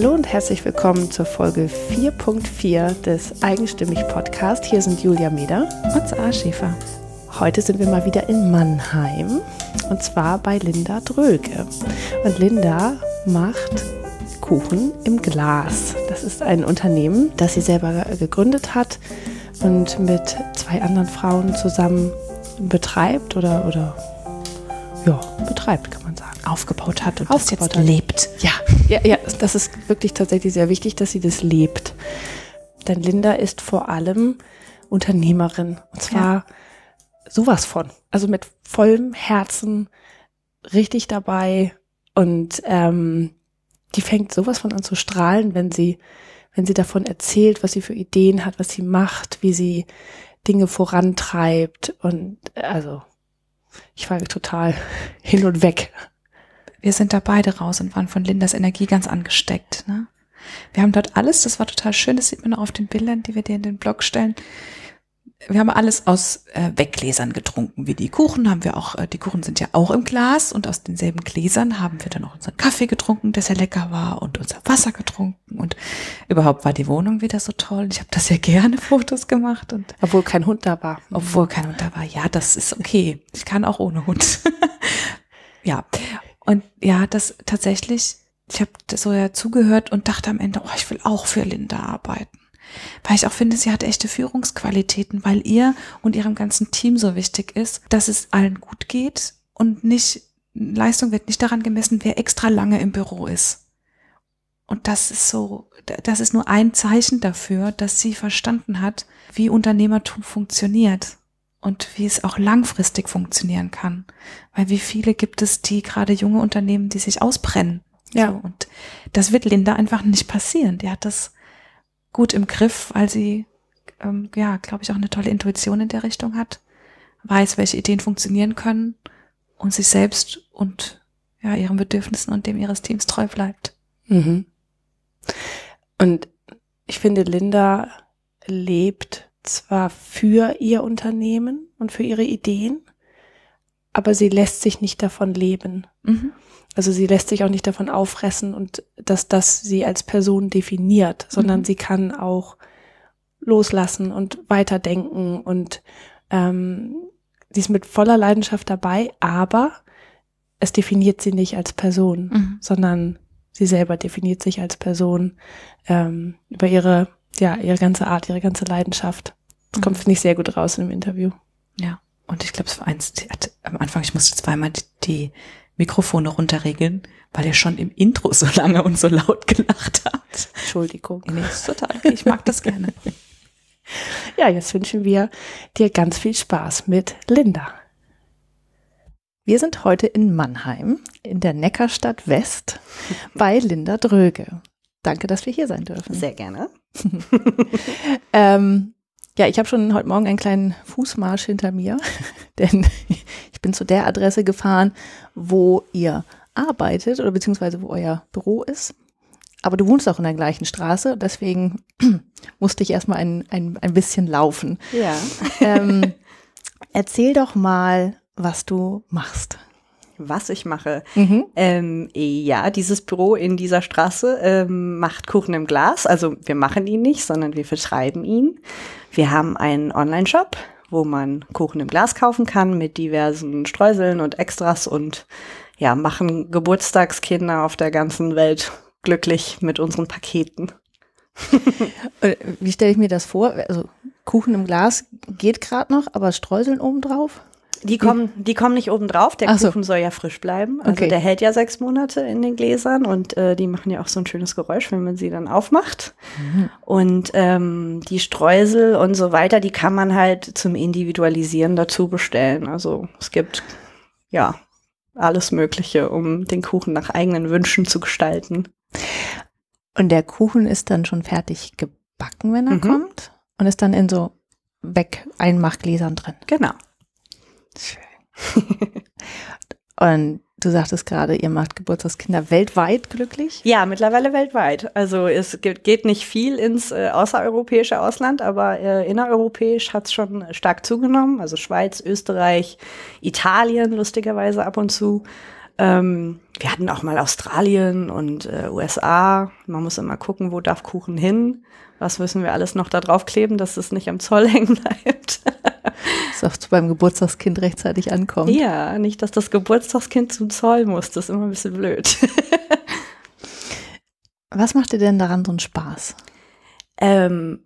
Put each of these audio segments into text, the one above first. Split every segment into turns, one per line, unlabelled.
Hallo und herzlich willkommen zur Folge 4.4 des Eigenstimmig Podcast. Hier sind Julia Meder
und Sarah Schäfer.
Heute sind wir mal wieder in Mannheim und zwar bei Linda Dröge. Und Linda macht Kuchen im Glas. Das ist ein Unternehmen, das sie selber gegründet hat und mit zwei anderen Frauen zusammen betreibt oder, oder ja, betreibt, kann man sagen.
Aufgebaut hat
und aufgebaut
jetzt lebt.
Ja, ja, ja, das ist wirklich tatsächlich sehr wichtig, dass sie das lebt. Denn Linda ist vor allem Unternehmerin. Und zwar ja. sowas von. Also mit vollem Herzen richtig dabei. Und ähm, die fängt sowas von an zu strahlen, wenn sie, wenn sie davon erzählt, was sie für Ideen hat, was sie macht, wie sie Dinge vorantreibt. Und also ich war total hin und weg.
Wir sind da beide raus und waren von Lindas Energie ganz angesteckt. Ne? Wir haben dort alles, das war total schön, das sieht man auch auf den Bildern, die wir dir in den Blog stellen wir haben alles aus äh, Weggläsern getrunken, wie die Kuchen haben wir auch, äh, die Kuchen sind ja auch im Glas und aus denselben Gläsern haben wir dann auch unseren Kaffee getrunken, der sehr lecker war und unser Wasser getrunken und überhaupt war die Wohnung wieder so toll. Ich habe da sehr gerne Fotos gemacht und
obwohl kein Hund da war.
Obwohl kein Hund da war. Ja, das ist okay. Ich kann auch ohne Hund. ja. Und ja, das tatsächlich, ich habe so ja zugehört und dachte am Ende, oh, ich will auch für Linda arbeiten. Weil ich auch finde, sie hat echte Führungsqualitäten, weil ihr und ihrem ganzen Team so wichtig ist, dass es allen gut geht und nicht, Leistung wird nicht daran gemessen, wer extra lange im Büro ist. Und das ist so, das ist nur ein Zeichen dafür, dass sie verstanden hat, wie Unternehmertum funktioniert und wie es auch langfristig funktionieren kann. Weil wie viele gibt es, die gerade junge Unternehmen, die sich ausbrennen. Ja. So, und das wird Linda einfach nicht passieren. Die hat das gut im Griff, weil sie, ähm, ja, glaube ich, auch eine tolle Intuition in der Richtung hat, weiß, welche Ideen funktionieren können und sich selbst und ja, ihren Bedürfnissen und dem ihres Teams treu bleibt. Mhm.
Und ich finde, Linda lebt zwar für ihr Unternehmen und für ihre Ideen, aber sie lässt sich nicht davon leben. Mhm. Also sie lässt sich auch nicht davon auffressen und dass das sie als Person definiert, sondern mhm. sie kann auch loslassen und weiterdenken und ähm, sie ist mit voller Leidenschaft dabei, aber es definiert sie nicht als Person, mhm. sondern sie selber definiert sich als Person ähm, über ihre, ja, ihre ganze Art, ihre ganze Leidenschaft. Das mhm. kommt, finde ich, sehr gut raus im Interview.
Ja. Und ich glaube, es war eins, am Anfang, ich musste zweimal die, die Mikrofone runterregeln, weil ihr schon im Intro so lange und so laut gelacht habt.
Entschuldigung.
Nee, ist total okay. Ich mag das gerne.
Ja, jetzt wünschen wir dir ganz viel Spaß mit Linda. Wir sind heute in Mannheim in der Neckarstadt West bei Linda Dröge. Danke, dass wir hier sein dürfen.
Sehr gerne.
ähm, ja, ich habe schon heute Morgen einen kleinen Fußmarsch hinter mir, denn ich bin zu der Adresse gefahren, wo ihr arbeitet oder beziehungsweise wo euer Büro ist. Aber du wohnst auch in der gleichen Straße, deswegen musste ich erstmal ein, ein, ein bisschen laufen.
Ja.
Ähm, erzähl doch mal, was du machst
was ich mache. Mhm. Ähm, ja, dieses Büro in dieser Straße ähm, macht Kuchen im Glas. Also wir machen ihn nicht, sondern wir vertreiben ihn. Wir haben einen Online-Shop, wo man Kuchen im Glas kaufen kann mit diversen Streuseln und Extras und ja, machen Geburtstagskinder auf der ganzen Welt glücklich mit unseren Paketen.
Äh, wie stelle ich mir das vor? Also Kuchen im Glas geht gerade noch, aber Streuseln obendrauf?
Die kommen, die kommen nicht oben drauf. Der so. Kuchen soll ja frisch bleiben. Also okay. der hält ja sechs Monate in den Gläsern und äh, die machen ja auch so ein schönes Geräusch, wenn man sie dann aufmacht. Mhm. Und ähm, die Streusel und so weiter, die kann man halt zum Individualisieren dazu bestellen. Also es gibt ja alles Mögliche, um den Kuchen nach eigenen Wünschen zu gestalten.
Und der Kuchen ist dann schon fertig gebacken, wenn er mhm. kommt und ist dann in so Weg-Einmachgläsern drin.
Genau.
Und du sagtest gerade, ihr macht Geburtstagskinder weltweit glücklich?
Ja, mittlerweile weltweit. Also es geht nicht viel ins äh, außereuropäische Ausland, aber äh, innereuropäisch hat es schon stark zugenommen. Also Schweiz, Österreich, Italien lustigerweise ab und zu. Ähm, wir hatten auch mal Australien und äh, USA. Man muss immer gucken, wo darf Kuchen hin. Was müssen wir alles noch da drauf kleben, dass es nicht am Zoll hängen bleibt.
dass auch beim Geburtstagskind rechtzeitig ankommt.
Ja, nicht, dass das Geburtstagskind zum Zoll muss. Das ist immer ein bisschen blöd.
Was macht dir denn daran so einen Spaß?
Ähm,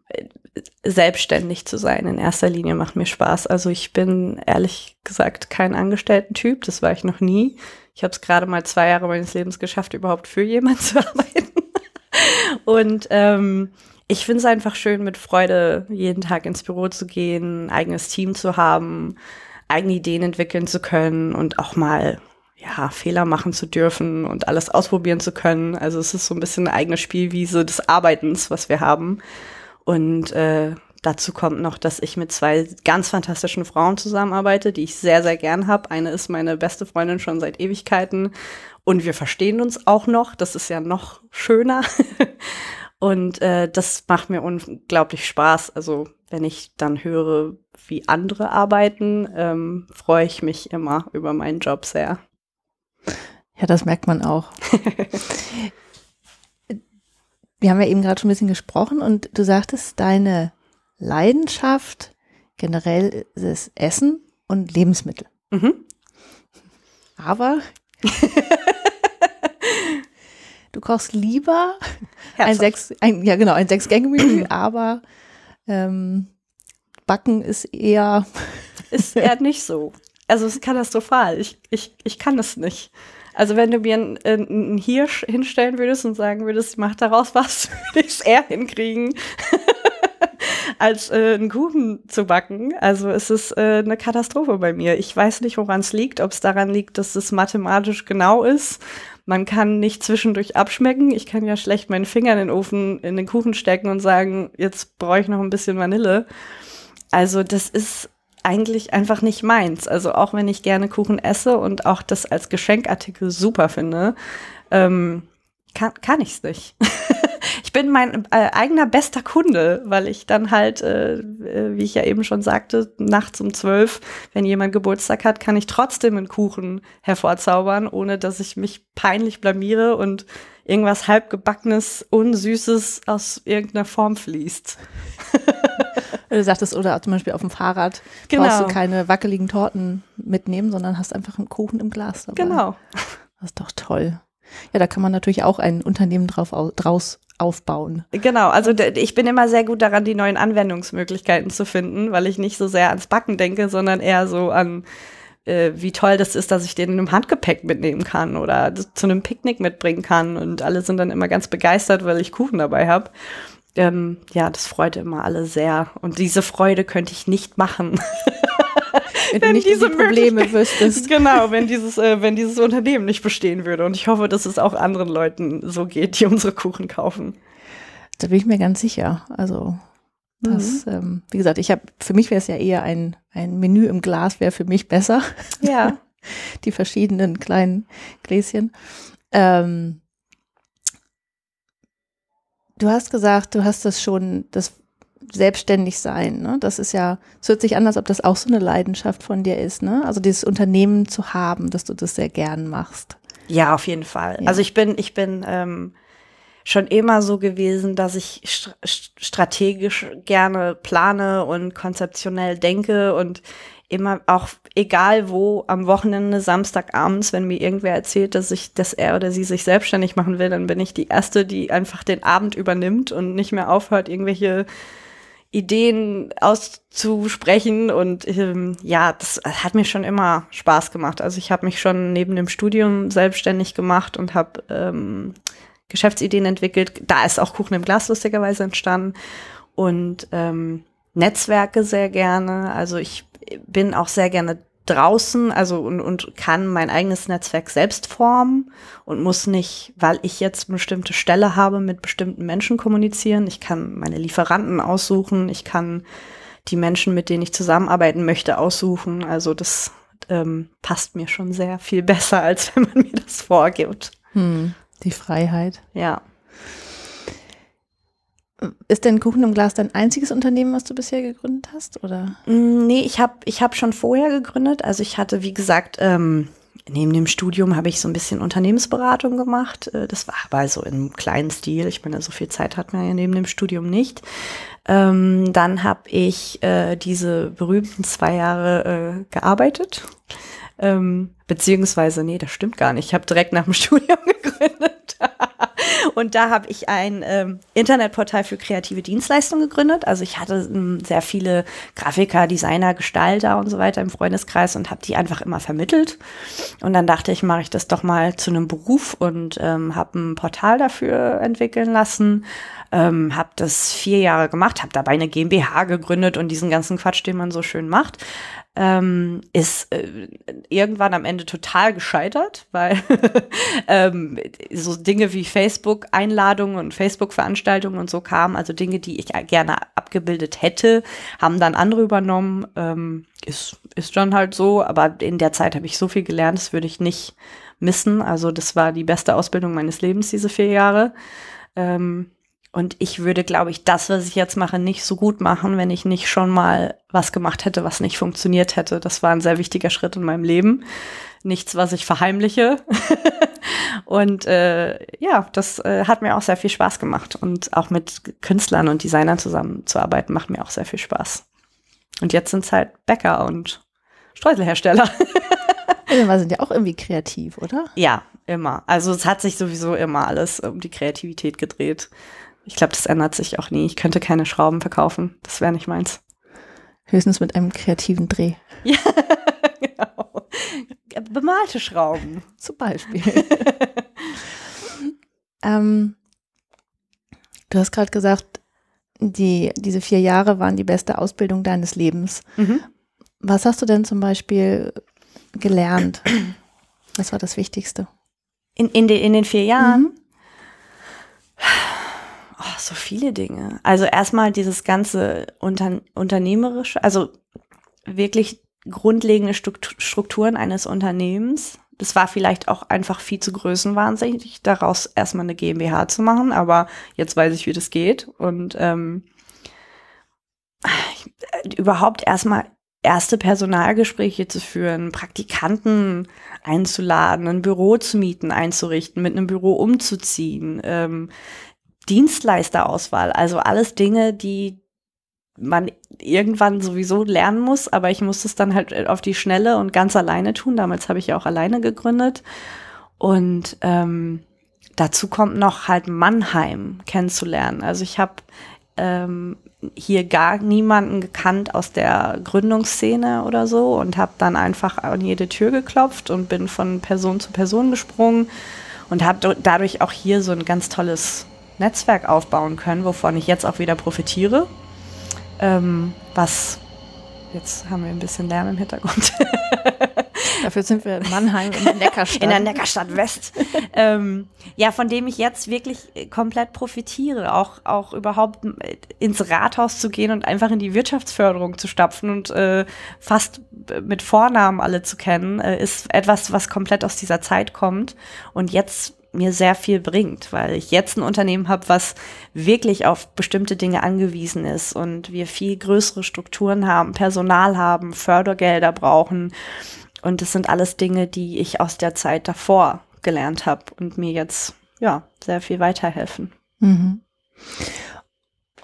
selbstständig zu sein in erster Linie macht mir Spaß. Also ich bin ehrlich gesagt kein Angestellten-Typ, das war ich noch nie. Ich habe es gerade mal zwei Jahre meines Lebens geschafft, überhaupt für jemanden zu arbeiten. Und ähm, ich finde es einfach schön, mit Freude jeden Tag ins Büro zu gehen, eigenes Team zu haben, eigene Ideen entwickeln zu können und auch mal ja, Fehler machen zu dürfen und alles ausprobieren zu können. Also es ist so ein bisschen eine eigene Spielwiese des Arbeitens, was wir haben. Und äh, dazu kommt noch, dass ich mit zwei ganz fantastischen Frauen zusammenarbeite, die ich sehr, sehr gern habe. Eine ist meine beste Freundin schon seit Ewigkeiten und wir verstehen uns auch noch. Das ist ja noch schöner. und äh, das macht mir unglaublich Spaß. Also wenn ich dann höre, wie andere arbeiten, ähm, freue ich mich immer über meinen Job sehr.
Ja, das merkt man auch. Wir haben ja eben gerade schon ein bisschen gesprochen und du sagtest, deine Leidenschaft generell ist Essen und Lebensmittel. Mhm. Aber du kochst lieber ein sechs, ein, ja genau, ein Sechs-Gänge-Menü, aber ähm, Backen ist eher
ist eher nicht so. Also es ist katastrophal. Ich, ich, ich kann es nicht. Also wenn du mir einen, einen Hirsch hinstellen würdest und sagen würdest, mach daraus was, würde ich es eher hinkriegen, als äh, einen Kuchen zu backen. Also es ist äh, eine Katastrophe bei mir. Ich weiß nicht, woran es liegt, ob es daran liegt, dass es mathematisch genau ist. Man kann nicht zwischendurch abschmecken. Ich kann ja schlecht meinen Finger in den Ofen, in den Kuchen stecken und sagen, jetzt brauche ich noch ein bisschen Vanille. Also das ist eigentlich einfach nicht meins. Also auch wenn ich gerne Kuchen esse und auch das als Geschenkartikel super finde, ähm, kann, kann ich es nicht. ich bin mein äh, eigener bester Kunde, weil ich dann halt, äh, äh, wie ich ja eben schon sagte, nachts um zwölf, wenn jemand Geburtstag hat, kann ich trotzdem einen Kuchen hervorzaubern, ohne dass ich mich peinlich blamiere und irgendwas halbgebackenes, unsüßes aus irgendeiner Form fließt.
Du sagtest, oder zum Beispiel auf dem Fahrrad genau. brauchst du keine wackeligen Torten mitnehmen, sondern hast einfach einen Kuchen im Glas dabei.
Genau.
Das ist doch toll. Ja, da kann man natürlich auch ein Unternehmen drauf, draus aufbauen.
Genau, also ich bin immer sehr gut daran, die neuen Anwendungsmöglichkeiten zu finden, weil ich nicht so sehr ans Backen denke, sondern eher so an, äh, wie toll das ist, dass ich den in einem Handgepäck mitnehmen kann oder zu einem Picknick mitbringen kann. Und alle sind dann immer ganz begeistert, weil ich Kuchen dabei habe ähm, ja, das freut immer alle sehr. Und diese Freude könnte ich nicht machen.
wenn, wenn nicht diese die Probleme wüsstest.
Genau, wenn dieses, äh, wenn dieses Unternehmen nicht bestehen würde. Und ich hoffe, dass es auch anderen Leuten so geht, die unsere Kuchen kaufen.
Da bin ich mir ganz sicher. Also das, mhm. ähm, wie gesagt, ich habe, für mich wäre es ja eher ein, ein Menü im Glas, wäre für mich besser.
Ja.
die verschiedenen kleinen Gläschen. Ähm, du hast gesagt, du hast das schon, das selbstständig sein, ne? Das ist ja, es hört sich an, als ob das auch so eine Leidenschaft von dir ist, ne? Also dieses Unternehmen zu haben, dass du das sehr gern machst.
Ja, auf jeden Fall. Ja. Also ich bin, ich bin ähm, schon immer so gewesen, dass ich st strategisch gerne plane und konzeptionell denke und immer auch egal wo am Wochenende Samstagabends, wenn mir irgendwer erzählt, dass ich, dass er oder sie sich selbstständig machen will, dann bin ich die erste, die einfach den Abend übernimmt und nicht mehr aufhört, irgendwelche Ideen auszusprechen und ähm, ja, das hat mir schon immer Spaß gemacht. Also ich habe mich schon neben dem Studium selbstständig gemacht und habe ähm, Geschäftsideen entwickelt. Da ist auch Kuchen im Glas lustigerweise entstanden und ähm, Netzwerke sehr gerne. Also ich bin auch sehr gerne draußen, also und, und kann mein eigenes Netzwerk selbst formen und muss nicht, weil ich jetzt eine bestimmte Stelle habe, mit bestimmten Menschen kommunizieren. Ich kann meine Lieferanten aussuchen, ich kann die Menschen, mit denen ich zusammenarbeiten möchte, aussuchen. Also das ähm, passt mir schon sehr viel besser, als wenn man mir das vorgibt.
Hm, die Freiheit.
Ja.
Ist denn Kuchen im Glas dein einziges Unternehmen, was du bisher gegründet hast, oder?
Mm, nee, ich habe ich hab schon vorher gegründet. Also ich hatte, wie gesagt, ähm, neben dem Studium habe ich so ein bisschen Unternehmensberatung gemacht. Äh, das war aber so im kleinen Stil. Ich meine, so viel Zeit hat man ja neben dem Studium nicht. Ähm, dann habe ich äh, diese berühmten zwei Jahre äh, gearbeitet. Ähm, beziehungsweise, nee, das stimmt gar nicht. Ich habe direkt nach dem Studium gegründet. Und da habe ich ein ähm, Internetportal für kreative Dienstleistungen gegründet. Also ich hatte ähm, sehr viele Grafiker, Designer, Gestalter und so weiter im Freundeskreis und habe die einfach immer vermittelt. Und dann dachte ich, mache ich das doch mal zu einem Beruf und ähm, habe ein Portal dafür entwickeln lassen. Ähm, habe das vier Jahre gemacht, habe dabei eine GmbH gegründet und diesen ganzen Quatsch, den man so schön macht ähm, ist äh, irgendwann am Ende total gescheitert, weil ähm, so Dinge wie Facebook-Einladungen und Facebook-Veranstaltungen und so kamen, also Dinge, die ich gerne abgebildet hätte, haben dann andere übernommen. Ähm, ist, ist dann halt so, aber in der Zeit habe ich so viel gelernt, das würde ich nicht missen. Also das war die beste Ausbildung meines Lebens, diese vier Jahre. Ähm, und ich würde, glaube ich, das, was ich jetzt mache, nicht so gut machen, wenn ich nicht schon mal was gemacht hätte, was nicht funktioniert hätte. Das war ein sehr wichtiger Schritt in meinem Leben. Nichts, was ich verheimliche. und äh, ja, das äh, hat mir auch sehr viel Spaß gemacht. Und auch mit Künstlern und Designern zusammenzuarbeiten, macht mir auch sehr viel Spaß. Und jetzt sind es halt Bäcker und Streuselhersteller.
Wir sind ja auch irgendwie kreativ, oder?
Ja, immer. Also es hat sich sowieso immer alles um die Kreativität gedreht. Ich glaube, das ändert sich auch nie. Ich könnte keine Schrauben verkaufen. Das wäre nicht meins.
Höchstens mit einem kreativen Dreh.
Ja, genau. Bemalte Schrauben.
Zum Beispiel. ähm, du hast gerade gesagt, die, diese vier Jahre waren die beste Ausbildung deines Lebens. Mhm. Was hast du denn zum Beispiel gelernt? Was war das Wichtigste?
In, in, de, in den vier Jahren? Mhm. Oh, so viele Dinge. Also erstmal dieses ganze Unter unternehmerische, also wirklich grundlegende Strukturen eines Unternehmens. Das war vielleicht auch einfach viel zu größenwahnsinnig, daraus erstmal eine GmbH zu machen, aber jetzt weiß ich, wie das geht. Und ähm, überhaupt erstmal erste Personalgespräche zu führen, Praktikanten einzuladen, ein Büro zu mieten, einzurichten, mit einem Büro umzuziehen, ähm, Dienstleisterauswahl, also alles Dinge, die man irgendwann sowieso lernen muss, aber ich musste es dann halt auf die Schnelle und ganz alleine tun. Damals habe ich ja auch alleine gegründet. Und ähm, dazu kommt noch halt Mannheim kennenzulernen. Also ich habe ähm, hier gar niemanden gekannt aus der Gründungsszene oder so und habe dann einfach an jede Tür geklopft und bin von Person zu Person gesprungen und habe dadurch auch hier so ein ganz tolles Netzwerk aufbauen können, wovon ich jetzt auch wieder profitiere. Ähm, was, jetzt haben wir ein bisschen Lärm im Hintergrund.
Dafür sind wir in Mannheim in der Neckarstadt.
In der Neckarstadt West. ähm, ja, von dem ich jetzt wirklich komplett profitiere, auch, auch überhaupt ins Rathaus zu gehen und einfach in die Wirtschaftsförderung zu stapfen und äh, fast mit Vornamen alle zu kennen, äh, ist etwas, was komplett aus dieser Zeit kommt. Und jetzt mir sehr viel bringt, weil ich jetzt ein Unternehmen habe, was wirklich auf bestimmte Dinge angewiesen ist und wir viel größere Strukturen haben, Personal haben, Fördergelder brauchen. Und das sind alles Dinge, die ich aus der Zeit davor gelernt habe und mir jetzt ja sehr viel weiterhelfen. Mhm.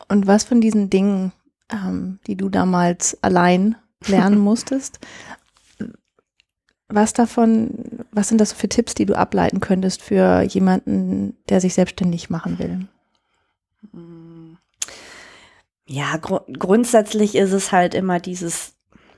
Und was von diesen Dingen, ähm, die du damals allein lernen musstest, was davon, was sind das für Tipps, die du ableiten könntest für jemanden, der sich selbstständig machen will?
Ja, gru grundsätzlich ist es halt immer dieses,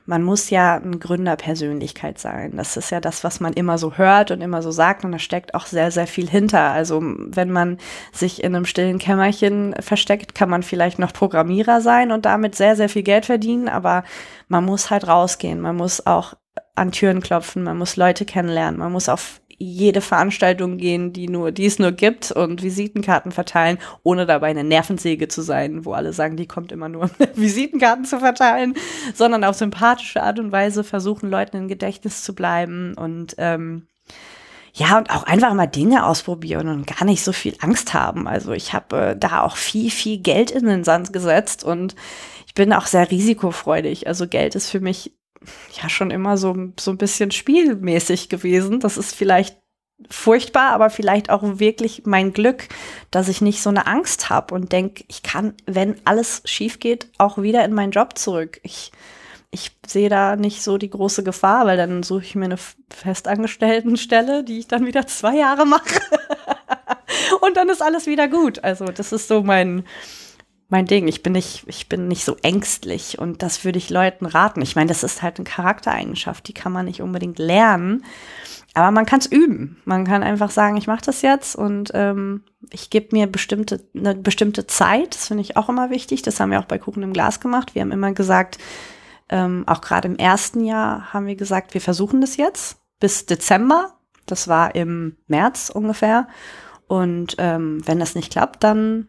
man muss ja eine Gründerpersönlichkeit sein. Das ist ja das, was man immer so hört und immer so sagt. Und da steckt auch sehr, sehr viel hinter. Also wenn man sich in einem stillen Kämmerchen versteckt, kann man vielleicht noch Programmierer sein und damit sehr, sehr viel Geld verdienen. Aber man muss halt rausgehen. Man muss auch an Türen klopfen, man muss Leute kennenlernen, man muss auf jede Veranstaltung gehen, die nur, die es nur gibt und Visitenkarten verteilen, ohne dabei eine Nervensäge zu sein, wo alle sagen, die kommt immer nur, um Visitenkarten zu verteilen, sondern auf sympathische Art und Weise versuchen, Leuten im Gedächtnis zu bleiben und ähm, ja, und auch einfach mal Dinge ausprobieren und gar nicht so viel Angst haben. Also ich habe äh, da auch viel, viel Geld in den Sand gesetzt und ich bin auch sehr risikofreudig. Also Geld ist für mich ja schon immer so, so ein bisschen spielmäßig gewesen. Das ist vielleicht furchtbar, aber vielleicht auch wirklich mein Glück, dass ich nicht so eine Angst habe und denke, ich kann, wenn alles schief geht, auch wieder in meinen Job zurück. Ich, ich sehe da nicht so die große Gefahr, weil dann suche ich mir eine Festangestelltenstelle, die ich dann wieder zwei Jahre mache. und dann ist alles wieder gut. Also das ist so mein, mein Ding. Ich bin nicht, ich bin nicht so ängstlich und das würde ich Leuten raten. Ich meine, das ist halt eine Charaktereigenschaft, die kann man nicht unbedingt lernen, aber man kann es üben. Man kann einfach sagen, ich mache das jetzt und ähm, ich gebe mir bestimmte eine bestimmte Zeit. Das finde ich auch immer wichtig. Das haben wir auch bei Kuchen im Glas gemacht. Wir haben immer gesagt, ähm, auch gerade im ersten Jahr haben wir gesagt, wir versuchen das jetzt bis Dezember. Das war im März ungefähr. Und ähm, wenn das nicht klappt, dann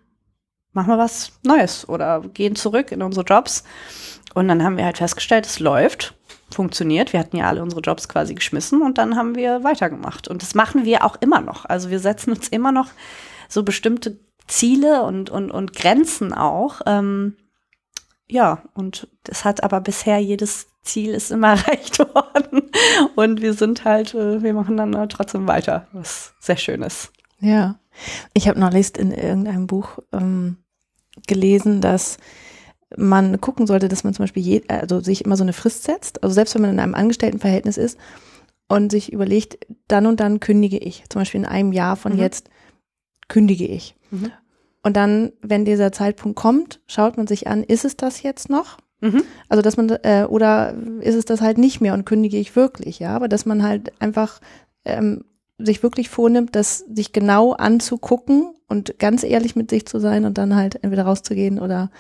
machen wir was Neues oder gehen zurück in unsere Jobs. Und dann haben wir halt festgestellt, es läuft, funktioniert. Wir hatten ja alle unsere Jobs quasi geschmissen und dann haben wir weitergemacht. Und das machen wir auch immer noch. Also wir setzen uns immer noch so bestimmte Ziele und, und, und Grenzen auch. Ähm, ja, und das hat aber bisher jedes Ziel ist immer erreicht worden. Und wir sind halt, äh, wir machen dann trotzdem weiter, was sehr schön ist.
Ja. Ich habe neulich in irgendeinem Buch ähm, gelesen, dass man gucken sollte, dass man zum Beispiel je, also sich immer so eine Frist setzt. Also selbst wenn man in einem Angestelltenverhältnis ist und sich überlegt, dann und dann kündige ich. Zum Beispiel in einem Jahr von mhm. jetzt kündige ich. Mhm. Und dann, wenn dieser Zeitpunkt kommt, schaut man sich an, ist es das jetzt noch? Mhm. Also dass man äh, oder ist es das halt nicht mehr und kündige ich wirklich, ja? Aber dass man halt einfach ähm, sich wirklich vornimmt, das sich genau anzugucken und ganz ehrlich mit sich zu sein und dann halt entweder rauszugehen oder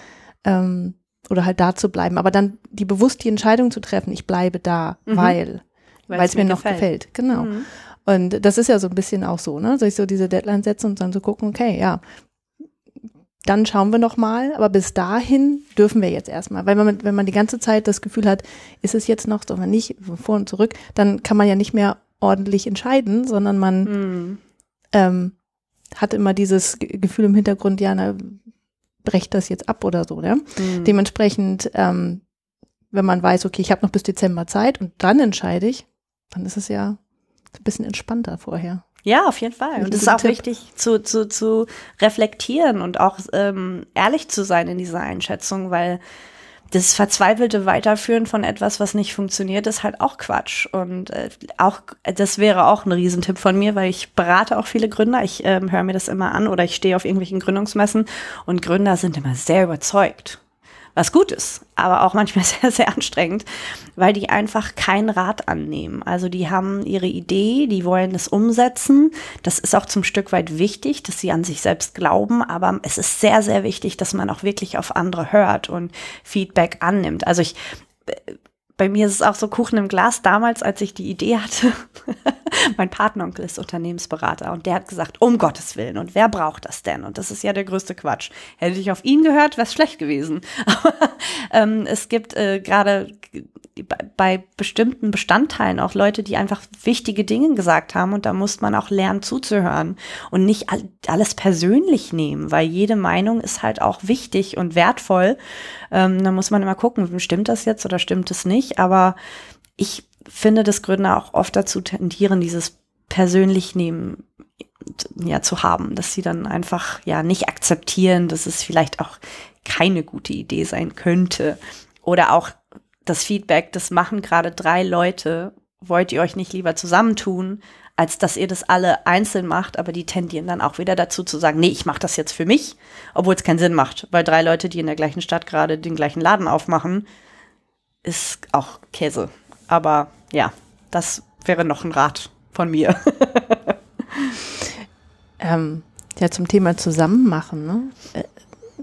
ähm, oder halt da zu bleiben. Aber dann die bewusst die Entscheidung zu treffen, ich bleibe da, mhm. weil weil es mir, mir noch gefällt. Genau. Mhm. Und das ist ja so ein bisschen auch so, ne? Soll ich so diese Deadline setzen und dann so gucken, okay, ja, dann schauen wir noch mal, aber bis dahin dürfen wir jetzt erstmal, weil man, wenn man die ganze Zeit das Gefühl hat, ist es jetzt noch, sondern nicht, vor und zurück, dann kann man ja nicht mehr ordentlich entscheiden, sondern man mhm. ähm, hat immer dieses Gefühl im Hintergrund, ja, na, brecht das jetzt ab oder so. Ne? Mhm. Dementsprechend, ähm, wenn man weiß, okay, ich habe noch bis Dezember Zeit und dann entscheide ich, dann ist es ja ein bisschen entspannter vorher.
Ja, auf jeden Fall. Und es ist auch Tipp. wichtig zu, zu, zu reflektieren und auch ähm, ehrlich zu sein in dieser Einschätzung, weil das verzweifelte Weiterführen von etwas, was nicht funktioniert, ist halt auch Quatsch. Und äh, auch das wäre auch ein Riesentipp von mir, weil ich berate auch viele Gründer. Ich ähm, höre mir das immer an oder ich stehe auf irgendwelchen Gründungsmessen und Gründer sind immer sehr überzeugt was gut ist, aber auch manchmal sehr, sehr anstrengend, weil die einfach keinen Rat annehmen. Also die haben ihre Idee, die wollen es umsetzen. Das ist auch zum Stück weit wichtig, dass sie an sich selbst glauben, aber es ist sehr, sehr wichtig, dass man auch wirklich auf andere hört und Feedback annimmt. Also ich bei mir ist es auch so Kuchen im Glas. Damals, als ich die Idee hatte, mein Partneronkel ist Unternehmensberater und der hat gesagt, um Gottes Willen, und wer braucht das denn? Und das ist ja der größte Quatsch. Hätte ich auf ihn gehört, wäre es schlecht gewesen. Aber ähm, es gibt äh, gerade bei bestimmten Bestandteilen auch Leute, die einfach wichtige Dinge gesagt haben und da muss man auch lernen zuzuhören und nicht alles persönlich nehmen, weil jede Meinung ist halt auch wichtig und wertvoll. Ähm, da muss man immer gucken, stimmt das jetzt oder stimmt es nicht, aber ich finde, dass Gründer auch oft dazu tendieren, dieses persönlich nehmen ja zu haben, dass sie dann einfach ja nicht akzeptieren, dass es vielleicht auch keine gute Idee sein könnte. Oder auch das Feedback, das machen gerade drei Leute, wollt ihr euch nicht lieber zusammentun, als dass ihr das alle einzeln macht, aber die tendieren dann auch wieder dazu zu sagen, nee, ich mache das jetzt für mich, obwohl es keinen Sinn macht, weil drei Leute, die in der gleichen Stadt gerade den gleichen Laden aufmachen, ist auch Käse. Aber ja, das wäre noch ein Rat von mir.
ähm, ja, zum Thema Zusammenmachen. Ne? Äh,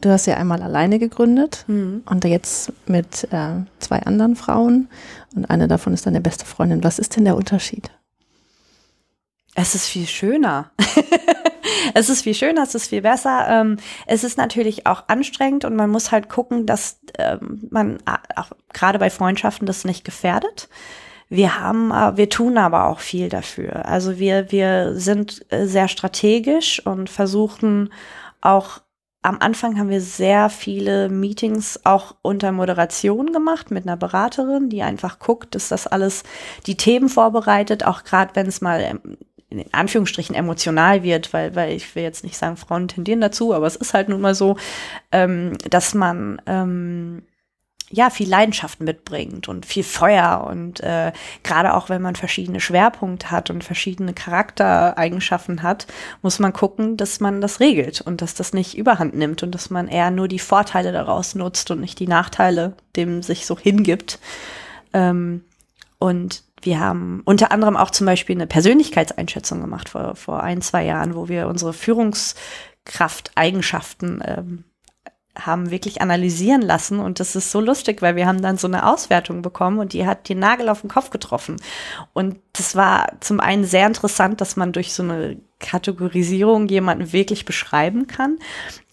du hast ja einmal alleine gegründet mhm. und jetzt mit äh, zwei anderen Frauen und eine davon ist deine beste Freundin. Was ist denn der Unterschied?
Es ist viel schöner. es ist viel schöner, es ist viel besser. Ähm, es ist natürlich auch anstrengend und man muss halt gucken, dass ähm, man auch gerade bei Freundschaften das nicht gefährdet. Wir haben, äh, wir tun aber auch viel dafür. Also wir, wir sind äh, sehr strategisch und versuchen auch am Anfang haben wir sehr viele Meetings auch unter Moderation gemacht mit einer Beraterin, die einfach guckt, dass das alles die Themen vorbereitet, auch gerade wenn es mal ähm, in Anführungsstrichen emotional wird, weil, weil ich will jetzt nicht sagen, Frauen tendieren dazu, aber es ist halt nun mal so, ähm, dass man ähm, ja viel Leidenschaft mitbringt und viel Feuer und äh, gerade auch wenn man verschiedene Schwerpunkte hat und verschiedene Charaktereigenschaften hat, muss man gucken, dass man das regelt und dass das nicht überhand nimmt und dass man eher nur die Vorteile daraus nutzt und nicht die Nachteile dem sich so hingibt. Ähm, und wir haben unter anderem auch zum Beispiel eine Persönlichkeitseinschätzung gemacht vor, vor ein, zwei Jahren, wo wir unsere Führungskrafteigenschaften ähm, haben wirklich analysieren lassen und das ist so lustig, weil wir haben dann so eine Auswertung bekommen und die hat den Nagel auf den Kopf getroffen. Und das war zum einen sehr interessant, dass man durch so eine Kategorisierung jemanden wirklich beschreiben kann.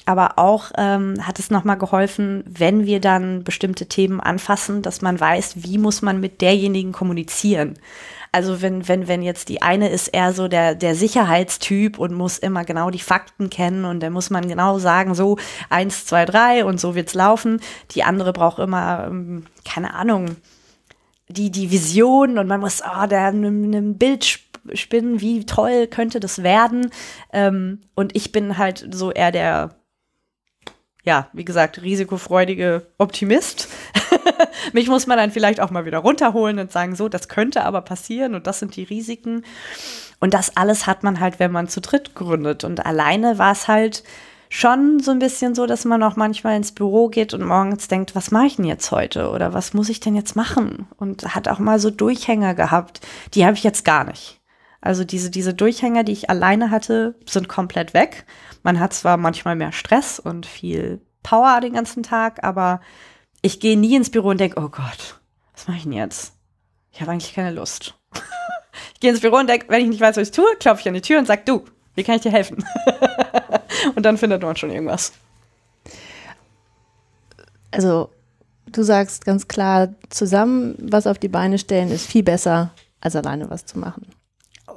Aber auch ähm, hat es nochmal geholfen, wenn wir dann bestimmte Themen anfassen, dass man weiß, wie muss man mit derjenigen kommunizieren. Also wenn, wenn, wenn jetzt die eine ist eher so der, der Sicherheitstyp und muss immer genau die Fakten kennen und da muss man genau sagen, so eins, zwei, drei und so wird's laufen. Die andere braucht immer, ähm, keine Ahnung, die, die Vision und man muss, oh, der ein Bild spinnen, wie toll könnte das werden. Ähm, und ich bin halt so eher der ja, wie gesagt, risikofreudige Optimist. Mich muss man dann vielleicht auch mal wieder runterholen und sagen, so, das könnte aber passieren und das sind die Risiken. Und das alles hat man halt, wenn man zu dritt gründet. Und alleine war es halt schon so ein bisschen so, dass man auch manchmal ins Büro geht und morgens denkt, was mache ich denn jetzt heute oder was muss ich denn jetzt machen? Und hat auch mal so Durchhänger gehabt. Die habe ich jetzt gar nicht. Also diese, diese Durchhänger, die ich alleine hatte, sind komplett weg. Man hat zwar manchmal mehr Stress und viel Power den ganzen Tag, aber ich gehe nie ins Büro und denke, oh Gott, was mache ich denn jetzt? Ich habe eigentlich keine Lust. ich gehe ins Büro und denke, wenn ich nicht weiß, was ich tue, klopfe ich an die Tür und sage, du, wie kann ich dir helfen? und dann findet man schon irgendwas.
Also, du sagst ganz klar, zusammen was auf die Beine stellen ist viel besser, als alleine was zu machen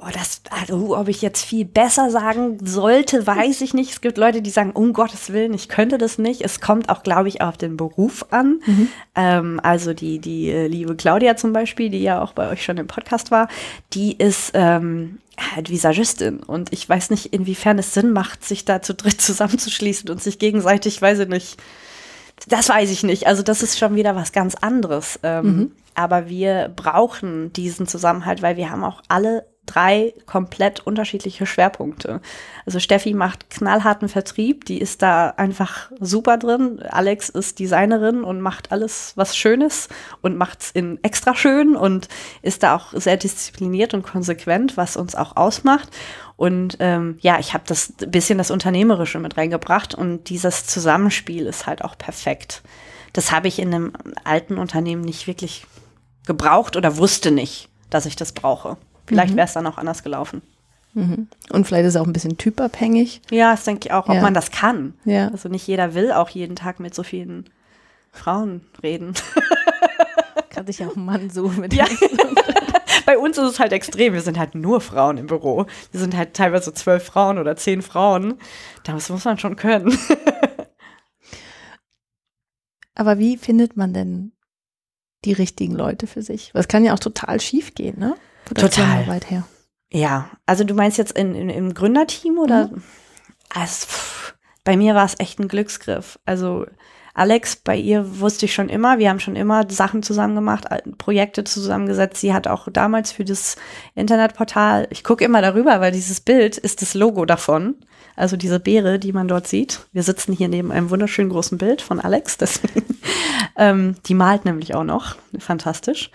oh, das, also, ob ich jetzt viel besser sagen sollte, weiß ich nicht. Es gibt Leute, die sagen, um Gottes Willen, ich könnte das nicht. Es kommt auch, glaube ich, auf den Beruf an. Mhm. Ähm, also die, die äh, liebe Claudia zum Beispiel, die ja auch bei euch schon im Podcast war, die ist ähm, halt Visagistin. Und ich weiß nicht, inwiefern es Sinn macht, sich da zu dritt zusammenzuschließen und sich gegenseitig, weiß ich nicht, das weiß ich nicht. Also das ist schon wieder was ganz anderes. Ähm, mhm. Aber wir brauchen diesen Zusammenhalt, weil wir haben auch alle drei komplett unterschiedliche Schwerpunkte. Also Steffi macht knallharten Vertrieb, die ist da einfach super drin. Alex ist Designerin und macht alles, was schön ist und macht's in extra schön und ist da auch sehr diszipliniert und konsequent, was uns auch ausmacht. Und ähm, ja, ich habe das bisschen das Unternehmerische mit reingebracht und dieses Zusammenspiel ist halt auch perfekt. Das habe ich in einem alten Unternehmen nicht wirklich gebraucht oder wusste nicht, dass ich das brauche. Vielleicht mhm. wäre es dann auch anders gelaufen.
Mhm. Und vielleicht ist es auch ein bisschen typabhängig.
Ja, das denke ich auch, ob ja. man das kann. Ja. Also nicht jeder will auch jeden Tag mit so vielen Frauen reden.
Kann sich ja auch ein Mann suchen. Mit
ja. Bei uns ist es halt extrem. Wir sind halt nur Frauen im Büro. Wir sind halt teilweise zwölf Frauen oder zehn Frauen. Das muss man schon können.
Aber wie findet man denn die richtigen Leute für sich? Das kann ja auch total schief gehen, ne?
Total. weit her. Ja, also du meinst jetzt in, in, im Gründerteam oder? Mhm. Also, pff, bei mir war es echt ein Glücksgriff. Also Alex, bei ihr wusste ich schon immer, wir haben schon immer Sachen zusammen gemacht, Projekte zusammengesetzt. Sie hat auch damals für das Internetportal, ich gucke immer darüber, weil dieses Bild ist das Logo davon. Also diese Beere, die man dort sieht. Wir sitzen hier neben einem wunderschönen großen Bild von Alex. Deswegen, ähm, die malt nämlich auch noch. Fantastisch.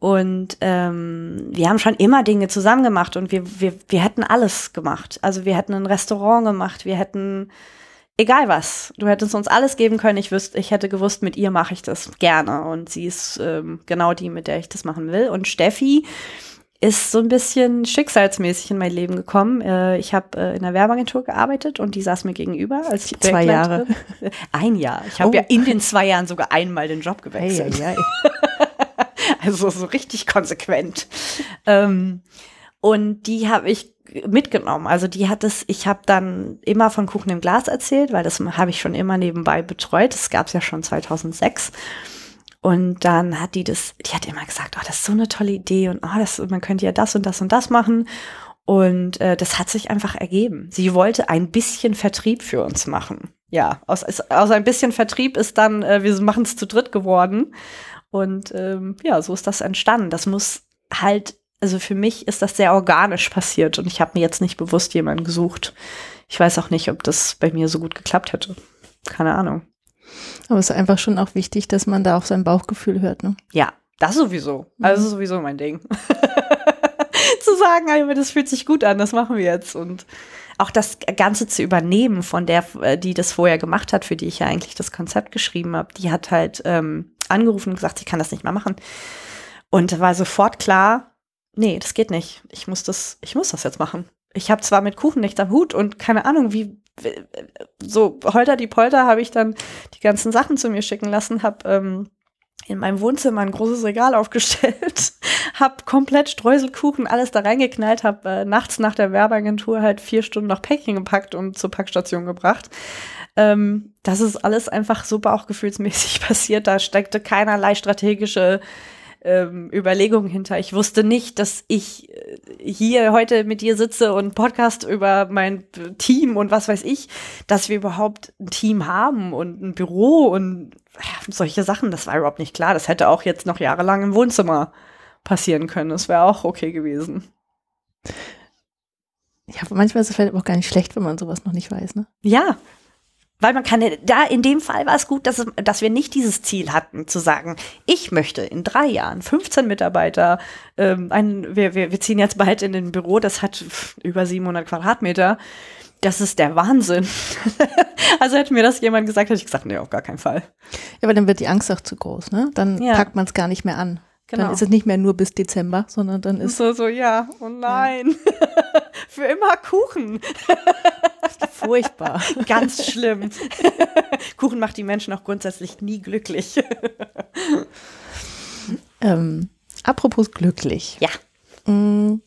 Und ähm, wir haben schon immer Dinge zusammen gemacht und wir, wir, wir hätten alles gemacht. Also wir hätten ein Restaurant gemacht, wir hätten egal was. Du hättest uns alles geben können. Ich wüsste, ich hätte gewusst, mit ihr mache ich das gerne. Und sie ist ähm, genau die, mit der ich das machen will. Und Steffi ist so ein bisschen schicksalsmäßig in mein Leben gekommen. Äh, ich habe äh, in der Werbeagentur gearbeitet und die saß mir gegenüber als
zwei Jahre.
Ein Jahr. Ich habe oh. ja in den zwei Jahren sogar einmal den Job gewechselt. Hey, hey, hey. Also so richtig konsequent. ähm, und die habe ich mitgenommen. Also die hat es, ich habe dann immer von Kuchen im Glas erzählt, weil das habe ich schon immer nebenbei betreut. Das gab es ja schon 2006. Und dann hat die das, die hat immer gesagt, oh, das ist so eine tolle Idee und oh, das, man könnte ja das und das und das machen. Und äh, das hat sich einfach ergeben. Sie wollte ein bisschen Vertrieb für uns machen. Ja, aus, aus ein bisschen Vertrieb ist dann, äh, wir machen es zu dritt geworden. Und ähm, ja, so ist das entstanden. Das muss halt, also für mich ist das sehr organisch passiert und ich habe mir jetzt nicht bewusst jemanden gesucht. Ich weiß auch nicht, ob das bei mir so gut geklappt hätte. Keine Ahnung.
Aber es ist einfach schon auch wichtig, dass man da auf sein Bauchgefühl hört, ne?
Ja, das sowieso. Also mhm. sowieso mein Ding. zu sagen, aber das fühlt sich gut an, das machen wir jetzt. Und auch das Ganze zu übernehmen von der, äh, die das vorher gemacht hat, für die ich ja eigentlich das Konzept geschrieben habe, die hat halt ähm, angerufen und gesagt, ich kann das nicht mehr machen. Und war sofort klar, nee, das geht nicht. Ich muss das, ich muss das jetzt machen. Ich habe zwar mit Kuchen nicht am Hut und keine Ahnung, wie so holter die Polter habe ich dann die ganzen Sachen zu mir schicken lassen, habe ähm, in meinem Wohnzimmer ein großes Regal aufgestellt, habe komplett Streuselkuchen alles da reingeknallt, habe äh, nachts nach der Werbeagentur halt vier Stunden noch Päckchen gepackt und zur Packstation gebracht. Ähm, das ist alles einfach super auch gefühlsmäßig passiert. Da steckte keinerlei strategische ähm, Überlegungen hinter. Ich wusste nicht, dass ich äh, hier heute mit dir sitze und Podcast über mein Team und was weiß ich, dass wir überhaupt ein Team haben und ein Büro und solche Sachen. Das war überhaupt nicht klar. Das hätte auch jetzt noch jahrelang im Wohnzimmer passieren können. Das wäre auch okay gewesen.
Ja, manchmal ist es vielleicht auch gar nicht schlecht, wenn man sowas noch nicht weiß, ne?
Ja, weil man kann, da in dem Fall war es gut, dass, dass wir nicht dieses Ziel hatten, zu sagen, ich möchte in drei Jahren 15 Mitarbeiter, ähm, ein, wir, wir, wir ziehen jetzt bald in ein Büro, das hat über 700 Quadratmeter. Das ist der Wahnsinn. also hätte mir das jemand gesagt, hätte ich gesagt, nee, auf gar keinen Fall.
Ja, aber dann wird die Angst auch zu groß, ne? Dann ja. packt man es gar nicht mehr an. Genau. Dann ist es nicht mehr nur bis Dezember, sondern dann ist
so so ja, oh nein. Ja. Für immer Kuchen.
Furchtbar.
Ganz schlimm. Kuchen macht die Menschen auch grundsätzlich nie glücklich.
ähm, apropos glücklich.
Ja.
Mm,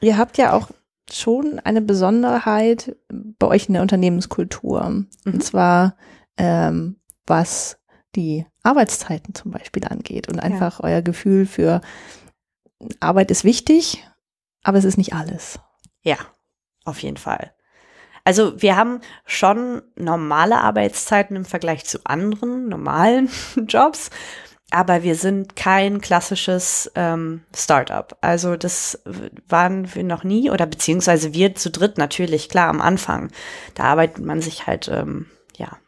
ihr habt ja auch schon eine Besonderheit bei euch in der Unternehmenskultur. Mhm. Und zwar ähm, was die Arbeitszeiten zum Beispiel angeht und einfach ja. euer Gefühl für Arbeit ist wichtig, aber es ist nicht alles.
Ja, auf jeden Fall. Also wir haben schon normale Arbeitszeiten im Vergleich zu anderen normalen Jobs, aber wir sind kein klassisches ähm, Startup. Also das waren wir noch nie oder beziehungsweise wir zu dritt natürlich, klar, am Anfang. Da arbeitet man sich halt, ähm, ja,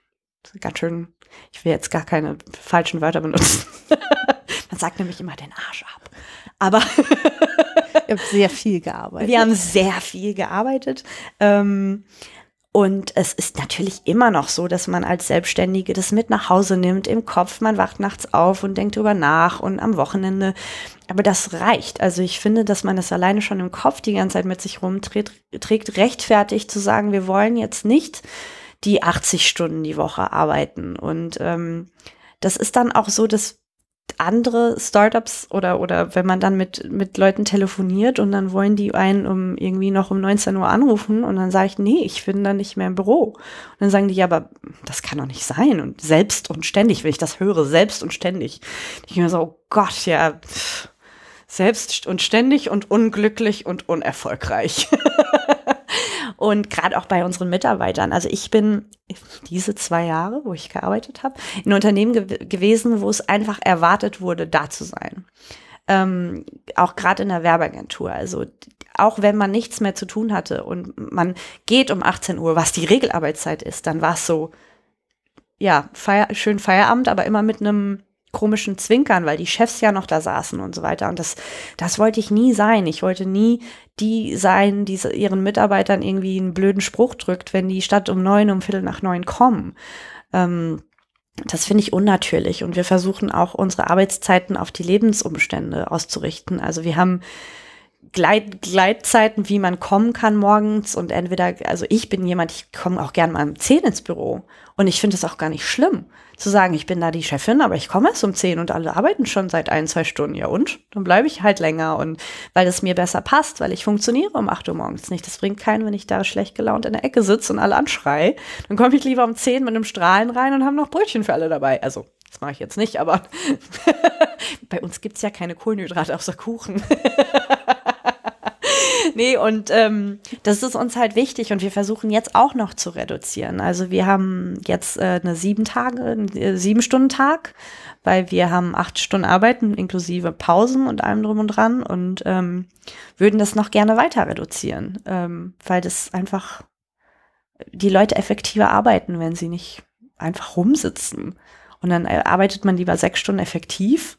ganz schön ich will jetzt gar keine falschen Wörter benutzen. Man sagt nämlich immer den Arsch ab. Aber
Ihr habt sehr viel gearbeitet.
Wir haben sehr viel gearbeitet. Ähm, und es ist natürlich immer noch so, dass man als Selbstständige das mit nach Hause nimmt im Kopf. Man wacht nachts auf und denkt drüber nach und am Wochenende. Aber das reicht. Also ich finde, dass man das alleine schon im Kopf die ganze Zeit mit sich rumträgt, trägt rechtfertigt zu sagen, wir wollen jetzt nicht die 80 Stunden die Woche arbeiten. Und ähm, das ist dann auch so, dass andere Startups oder oder wenn man dann mit mit Leuten telefoniert und dann wollen die einen um irgendwie noch um 19 Uhr anrufen und dann sage ich nee ich bin dann nicht mehr im Büro. Und dann sagen die ja aber das kann doch nicht sein. Und selbst und ständig wenn ich das höre selbst und ständig ich mir so oh Gott ja selbst und ständig und unglücklich und unerfolgreich Und gerade auch bei unseren Mitarbeitern. Also ich bin diese zwei Jahre, wo ich gearbeitet habe, in Unternehmen ge gewesen, wo es einfach erwartet wurde, da zu sein. Ähm, auch gerade in der Werbeagentur. Also auch wenn man nichts mehr zu tun hatte und man geht um 18 Uhr, was die Regelarbeitszeit ist, dann war es so, ja, Feier, schön Feierabend, aber immer mit einem komischen Zwinkern, weil die Chefs ja noch da saßen und so weiter. Und das, das wollte ich nie sein. Ich wollte nie die sein, die ihren Mitarbeitern irgendwie einen blöden Spruch drückt, wenn die statt um neun, um Viertel nach neun kommen. Ähm, das finde ich unnatürlich. Und wir versuchen auch unsere Arbeitszeiten auf die Lebensumstände auszurichten. Also wir haben Gleit, Gleitzeiten, wie man kommen kann morgens und entweder, also ich bin jemand, ich komme auch gern mal um 10 ins Büro und ich finde es auch gar nicht schlimm zu sagen, ich bin da die Chefin, aber ich komme erst um 10 und alle arbeiten schon seit ein, zwei Stunden. Ja und? Dann bleibe ich halt länger und weil es mir besser passt, weil ich funktioniere um 8 Uhr morgens nicht. Das bringt keinen, wenn ich da schlecht gelaunt in der Ecke sitze und alle anschrei. Dann komme ich lieber um 10 mit einem Strahlen rein und habe noch Brötchen für alle dabei. Also das mache ich jetzt nicht, aber bei uns gibt's ja keine Kohlenhydrate außer Kuchen. nee, und ähm, das ist uns halt wichtig und wir versuchen jetzt auch noch zu reduzieren. Also wir haben jetzt äh, eine sieben Tage, äh, sieben Stunden Tag, weil wir haben acht Stunden Arbeiten inklusive Pausen und allem drum und dran und ähm, würden das noch gerne weiter reduzieren, ähm, weil das einfach die Leute effektiver arbeiten, wenn sie nicht einfach rumsitzen. Und dann äh, arbeitet man lieber sechs Stunden effektiv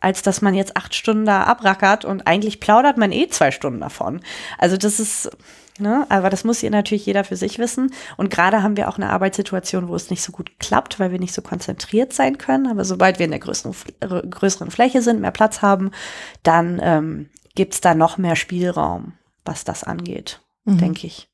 als dass man jetzt acht Stunden da abrackert und eigentlich plaudert man eh zwei Stunden davon. Also das ist, ne, aber das muss hier natürlich jeder für sich wissen. Und gerade haben wir auch eine Arbeitssituation, wo es nicht so gut klappt, weil wir nicht so konzentriert sein können. Aber sobald wir in der größeren, größeren Fläche sind, mehr Platz haben, dann ähm, gibt da noch mehr Spielraum, was das angeht, mhm. denke ich.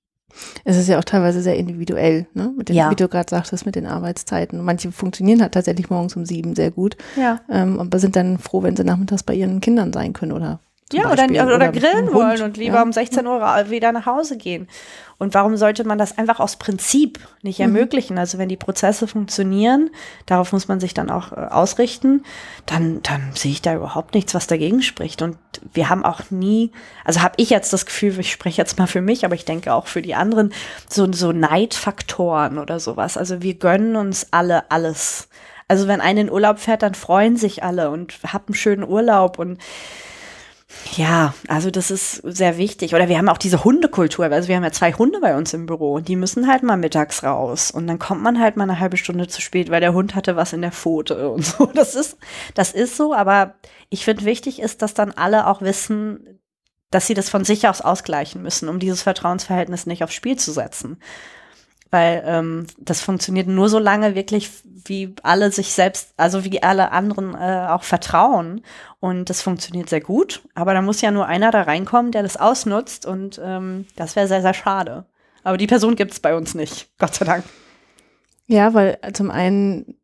Es ist ja auch teilweise sehr individuell, ne? Mit den, ja. wie du gerade sagtest, mit den Arbeitszeiten. Manche funktionieren halt tatsächlich morgens um sieben sehr gut.
Ja.
Ähm, aber sind dann froh, wenn sie nachmittags bei ihren Kindern sein können oder
ja, oder, oder, oder, grillen wollen und lieber ja. um 16 Uhr wieder nach Hause gehen. Und warum sollte man das einfach aus Prinzip nicht mhm. ermöglichen? Also wenn die Prozesse funktionieren, darauf muss man sich dann auch äh, ausrichten, dann, dann sehe ich da überhaupt nichts, was dagegen spricht. Und wir haben auch nie, also habe ich jetzt das Gefühl, ich spreche jetzt mal für mich, aber ich denke auch für die anderen, so, so Neidfaktoren oder sowas. Also wir gönnen uns alle alles. Also wenn einer in Urlaub fährt, dann freuen sich alle und haben einen schönen Urlaub und ja, also das ist sehr wichtig. Oder wir haben auch diese Hundekultur. Also wir haben ja zwei Hunde bei uns im Büro und die müssen halt mal mittags raus. Und dann kommt man halt mal eine halbe Stunde zu spät, weil der Hund hatte was in der Pfote und so. Das ist, das ist so, aber ich finde wichtig ist, dass dann alle auch wissen, dass sie das von sich aus ausgleichen müssen, um dieses Vertrauensverhältnis nicht aufs Spiel zu setzen weil ähm, das funktioniert nur so lange wirklich, wie alle sich selbst, also wie alle anderen äh, auch vertrauen. Und das funktioniert sehr gut. Aber da muss ja nur einer da reinkommen, der das ausnutzt. Und ähm, das wäre sehr, sehr schade. Aber die Person gibt es bei uns nicht, Gott sei Dank.
Ja, weil zum einen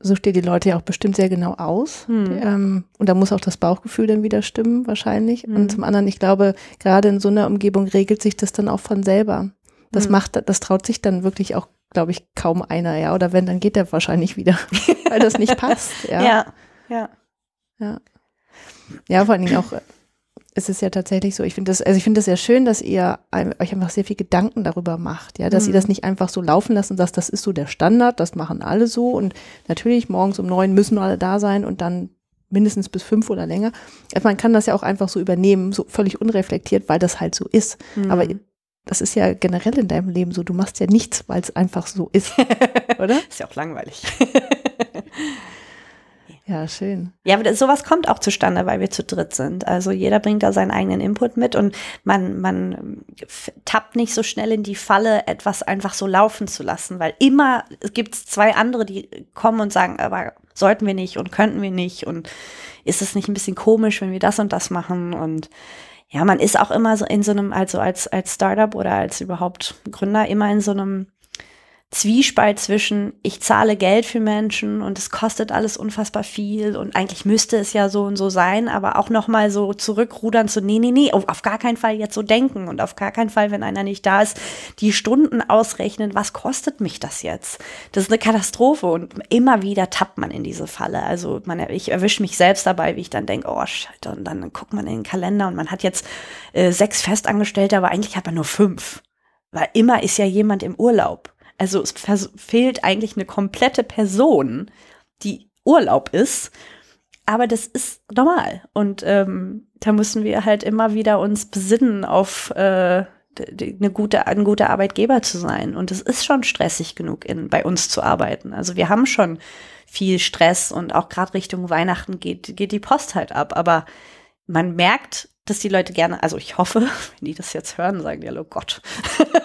sucht ihr die Leute ja auch bestimmt sehr genau aus. Hm. Ähm, und da muss auch das Bauchgefühl dann wieder stimmen, wahrscheinlich. Hm. Und zum anderen, ich glaube, gerade in so einer Umgebung regelt sich das dann auch von selber. Das mhm. macht, das traut sich dann wirklich auch, glaube ich, kaum einer, ja. Oder wenn, dann geht er wahrscheinlich wieder, weil das nicht passt. Ja.
ja, ja.
Ja, ja vor allen Dingen auch, es ist ja tatsächlich so, ich finde das, also ich finde das sehr schön, dass ihr euch einfach sehr viel Gedanken darüber macht, ja, dass mhm. ihr das nicht einfach so laufen lasst und sagt, das ist so der Standard, das machen alle so und natürlich morgens um neun müssen alle da sein und dann mindestens bis fünf oder länger. Also man kann das ja auch einfach so übernehmen, so völlig unreflektiert, weil das halt so ist. Mhm. Aber das ist ja generell in deinem Leben so. Du machst ja nichts, weil es einfach so ist, oder?
ist ja auch langweilig.
ja, schön.
Ja, aber sowas kommt auch zustande, weil wir zu dritt sind. Also jeder bringt da seinen eigenen Input mit und man, man tappt nicht so schnell in die Falle, etwas einfach so laufen zu lassen, weil immer gibt es zwei andere, die kommen und sagen, aber sollten wir nicht und könnten wir nicht und ist es nicht ein bisschen komisch, wenn wir das und das machen und ja, man ist auch immer so in so einem, also als, als Startup oder als überhaupt Gründer immer in so einem Zwiespalt zwischen, ich zahle Geld für Menschen und es kostet alles unfassbar viel und eigentlich müsste es ja so und so sein, aber auch nochmal so zurückrudern zu, nee, nee, nee, auf gar keinen Fall jetzt so denken und auf gar keinen Fall, wenn einer nicht da ist, die Stunden ausrechnen, was kostet mich das jetzt? Das ist eine Katastrophe und immer wieder tappt man in diese Falle. Also man, ich erwische mich selbst dabei, wie ich dann denke, oh Scheiße, und dann guckt man in den Kalender und man hat jetzt äh, sechs Festangestellte, aber eigentlich hat man nur fünf. Weil immer ist ja jemand im Urlaub. Also es fehlt eigentlich eine komplette Person, die Urlaub ist. Aber das ist normal. Und ähm, da müssen wir halt immer wieder uns besinnen auf äh, eine gute, ein guter Arbeitgeber zu sein. Und es ist schon stressig genug, in, bei uns zu arbeiten. Also wir haben schon viel Stress und auch gerade Richtung Weihnachten geht, geht die Post halt ab. Aber man merkt, dass die Leute gerne, also ich hoffe, wenn die das jetzt hören, sagen die, hallo Gott.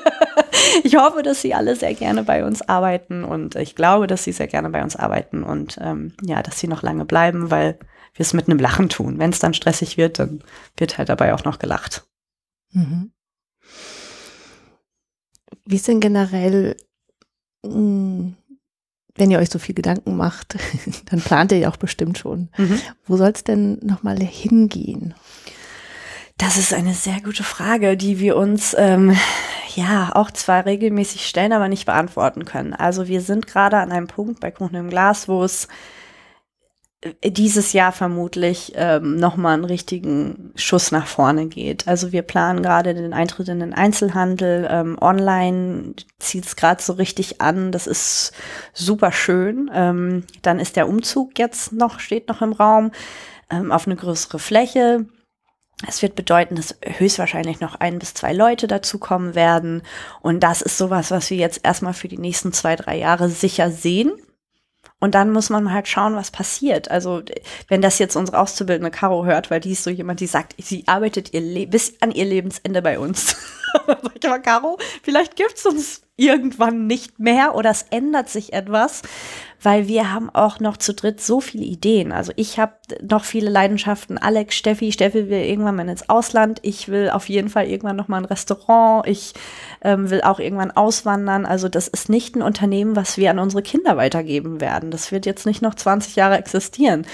ich hoffe, dass sie alle sehr gerne bei uns arbeiten und ich glaube, dass sie sehr gerne bei uns arbeiten und ähm, ja, dass sie noch lange bleiben, weil wir es mit einem Lachen tun. Wenn es dann stressig wird, dann wird halt dabei auch noch gelacht. Mhm.
Wie ist denn generell, hm, wenn ihr euch so viel Gedanken macht, dann plant ihr ja auch bestimmt schon. Mhm. Wo soll es denn nochmal hingehen?
Das ist eine sehr gute Frage, die wir uns ähm, ja auch zwar regelmäßig stellen, aber nicht beantworten können. Also wir sind gerade an einem Punkt bei Kuchen im Glas, wo es äh, dieses Jahr vermutlich ähm, nochmal einen richtigen Schuss nach vorne geht. Also wir planen gerade den Eintritt in den Einzelhandel. Ähm, online zieht es gerade so richtig an. Das ist super schön. Ähm, dann ist der Umzug jetzt noch, steht noch im Raum ähm, auf eine größere Fläche. Es wird bedeuten, dass höchstwahrscheinlich noch ein bis zwei Leute dazukommen werden. Und das ist sowas, was wir jetzt erstmal für die nächsten zwei, drei Jahre sicher sehen. Und dann muss man halt schauen, was passiert. Also, wenn das jetzt unsere Auszubildende Caro hört, weil die ist so jemand, die sagt, sie arbeitet ihr Le bis an ihr Lebensende bei uns. Sag ich mal, Caro, vielleicht gibt's uns irgendwann nicht mehr oder es ändert sich etwas weil wir haben auch noch zu dritt so viele Ideen. Also ich habe noch viele Leidenschaften. Alex, Steffi, Steffi will irgendwann mal ins Ausland. Ich will auf jeden Fall irgendwann noch mal ein Restaurant. Ich ähm, will auch irgendwann auswandern. Also das ist nicht ein Unternehmen, was wir an unsere Kinder weitergeben werden. Das wird jetzt nicht noch 20 Jahre existieren.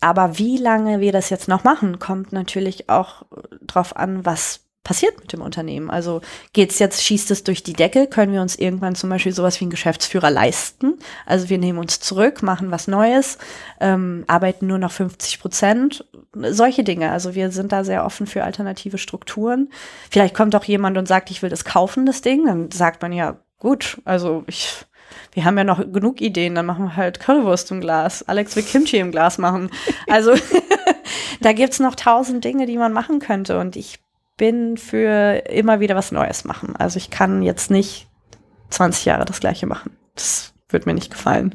Aber wie lange wir das jetzt noch machen, kommt natürlich auch drauf an, was passiert mit dem Unternehmen? Also geht's jetzt, schießt es durch die Decke? Können wir uns irgendwann zum Beispiel sowas wie einen Geschäftsführer leisten? Also wir nehmen uns zurück, machen was Neues, ähm, arbeiten nur noch 50 Prozent, solche Dinge. Also wir sind da sehr offen für alternative Strukturen. Vielleicht kommt auch jemand und sagt, ich will das kaufen, das Ding. Dann sagt man ja, gut, also ich wir haben ja noch genug Ideen, dann machen wir halt Currywurst im Glas. Alex will Kimchi im Glas machen. Also da gibt's noch tausend Dinge, die man machen könnte. Und ich bin für immer wieder was Neues machen. Also ich kann jetzt nicht 20 Jahre das gleiche machen. Das wird mir nicht gefallen.